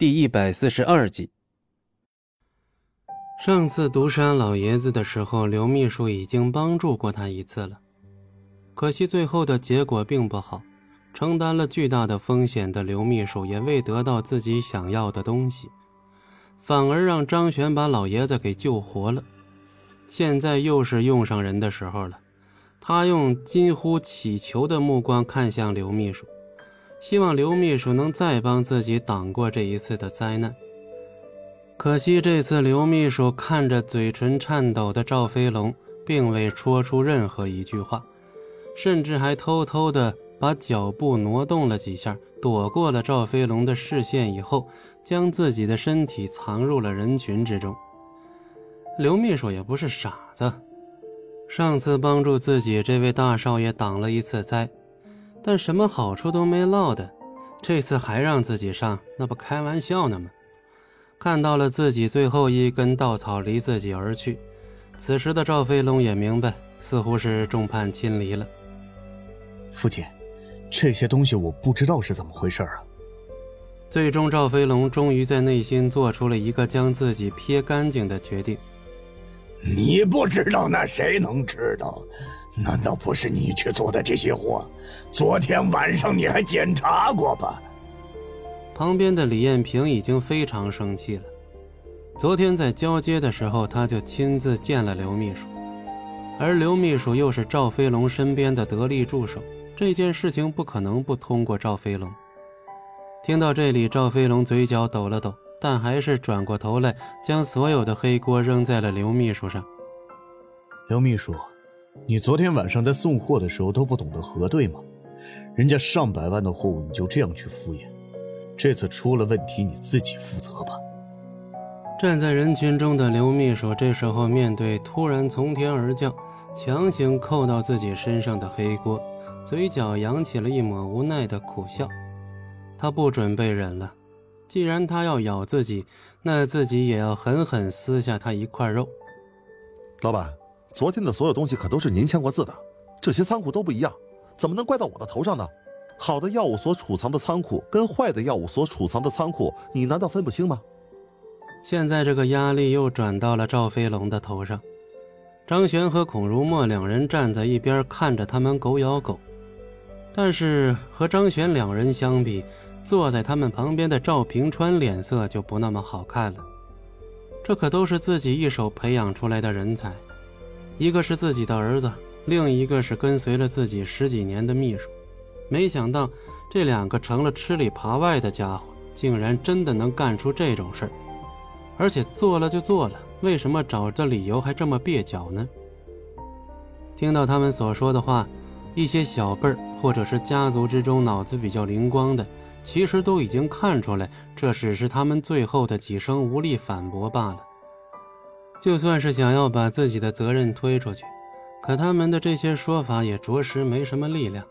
第一百四十二集。上次毒杀老爷子的时候，刘秘书已经帮助过他一次了，可惜最后的结果并不好，承担了巨大的风险的刘秘书也未得到自己想要的东西，反而让张璇把老爷子给救活了。现在又是用上人的时候了，他用近乎乞求的目光看向刘秘书。希望刘秘书能再帮自己挡过这一次的灾难。可惜这次刘秘书看着嘴唇颤抖的赵飞龙，并未说出任何一句话，甚至还偷偷的把脚步挪动了几下，躲过了赵飞龙的视线，以后将自己的身体藏入了人群之中。刘秘书也不是傻子，上次帮助自己这位大少爷挡了一次灾。但什么好处都没落的，这次还让自己上，那不开玩笑呢吗？看到了自己最后一根稻草离自己而去，此时的赵飞龙也明白，似乎是众叛亲离了。父亲，这些东西我不知道是怎么回事啊。最终，赵飞龙终于在内心做出了一个将自己撇干净的决定。你不知道，那谁能知道？难道不是你去做的这些活？昨天晚上你还检查过吧？旁边的李艳萍已经非常生气了。昨天在交接的时候，他就亲自见了刘秘书，而刘秘书又是赵飞龙身边的得力助手，这件事情不可能不通过赵飞龙。听到这里，赵飞龙嘴角抖了抖，但还是转过头来，将所有的黑锅扔在了刘秘书上。刘秘书。你昨天晚上在送货的时候都不懂得核对吗？人家上百万的货物你就这样去敷衍，这次出了问题你自己负责吧。站在人群中的刘秘书这时候面对突然从天而降、强行扣到自己身上的黑锅，嘴角扬起了一抹无奈的苦笑。他不准备忍了，既然他要咬自己，那自己也要狠狠撕下他一块肉。老板。昨天的所有东西可都是您签过字的，这些仓库都不一样，怎么能怪到我的头上呢？好的药物所储藏的仓库跟坏的药物所储藏的仓库，你难道分不清吗？现在这个压力又转到了赵飞龙的头上，张璇和孔如墨两人站在一边看着他们狗咬狗，但是和张璇两人相比，坐在他们旁边的赵平川脸色就不那么好看了，这可都是自己一手培养出来的人才。一个是自己的儿子，另一个是跟随了自己十几年的秘书。没想到这两个成了吃里扒外的家伙，竟然真的能干出这种事，而且做了就做了，为什么找的理由还这么蹩脚呢？听到他们所说的话，一些小辈儿或者是家族之中脑子比较灵光的，其实都已经看出来，这只是他们最后的几声无力反驳罢了。就算是想要把自己的责任推出去，可他们的这些说法也着实没什么力量。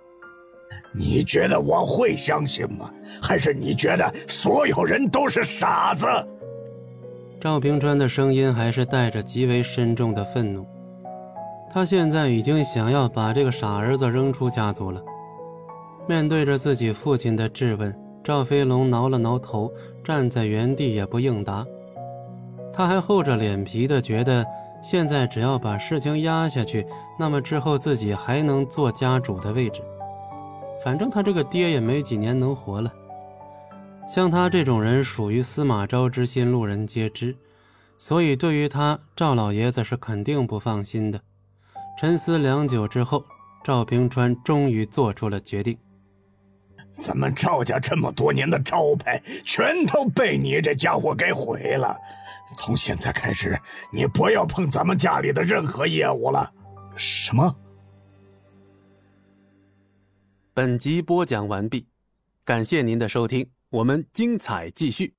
你觉得我会相信吗？还是你觉得所有人都是傻子？赵平川的声音还是带着极为深重的愤怒。他现在已经想要把这个傻儿子扔出家族了。面对着自己父亲的质问，赵飞龙挠了挠头，站在原地也不应答。他还厚着脸皮的觉得，现在只要把事情压下去，那么之后自己还能坐家主的位置。反正他这个爹也没几年能活了。像他这种人属于司马昭之心，路人皆知，所以对于他赵老爷子是肯定不放心的。沉思良久之后，赵平川终于做出了决定：咱们赵家这么多年的招牌，全都被你这家伙给毁了。从现在开始，你不要碰咱们家里的任何业务了。什么？本集播讲完毕，感谢您的收听，我们精彩继续。